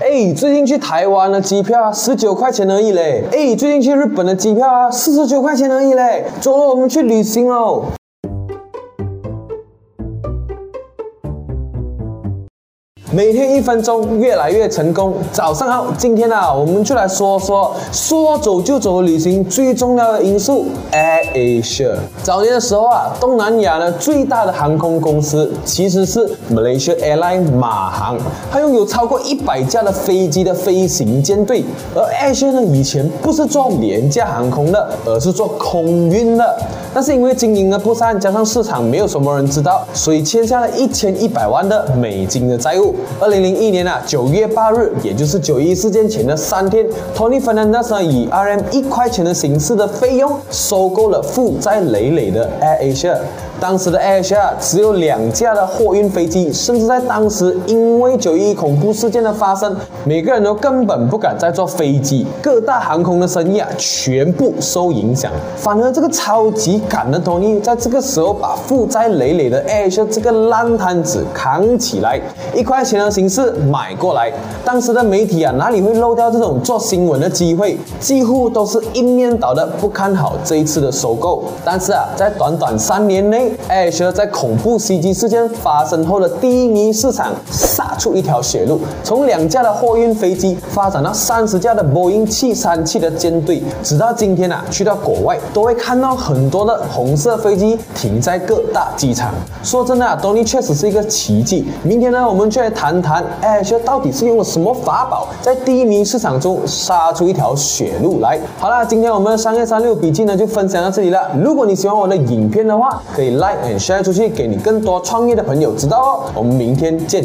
哎，最近去台湾的机票啊，十九块钱而已嘞。哎，最近去日本的机票啊，四十九块钱而已嘞。走了，我们去旅行喽。每天一分钟，越来越成功。早上好，今天啊，我们就来说说说走就走的旅行最重要的因素 ——Air Asia。早年的时候啊，东南亚呢最大的航空公司其实是 Malaysia Airline 马航，它拥有超过一百架的飞机的飞行舰队。而 Air Asia 呢，以前不是做廉价航空的，而是做空运的。但是因为经营的不善，加上市场没有什么人知道，所以欠下了一千一百万的美金的债务。二零零一年啊，九月八日，也就是九一事件前的三天，Tony Fernandez 以 RM 一块钱的形式的费用收购了负债累累的 Air Asia。当时的 Air Asia 只有两架的货运飞机，甚至在当时因为九一恐怖事件的发生，每个人都根本不敢再坐飞机，各大航空的生意啊全部受影响。反而这个超级赶的 Tony 在这个时候把负债累累的 Air Asia 这个烂摊子扛起来，一块钱。钱的形式买过来，当时的媒体啊哪里会漏掉这种做新闻的机会？几乎都是一面倒的不看好这一次的收购。但是啊，在短短三年内，Air 在恐怖袭击事件发生后的低迷市场杀出一条血路，从两架的货运飞机发展到三十架的波音七三七的舰队，直到今天啊，去到国外都会看到很多的红色飞机停在各大机场。说真的啊，东尼确实是一个奇迹。明天呢，我们就来谈。谈谈 Air 到底是用了什么法宝，在低迷市场中杀出一条血路来。好了，今天我们的商业三六笔记呢就分享到这里了。如果你喜欢我的影片的话，可以 Like and Share 出去，给你更多创业的朋友知道哦。我们明天见。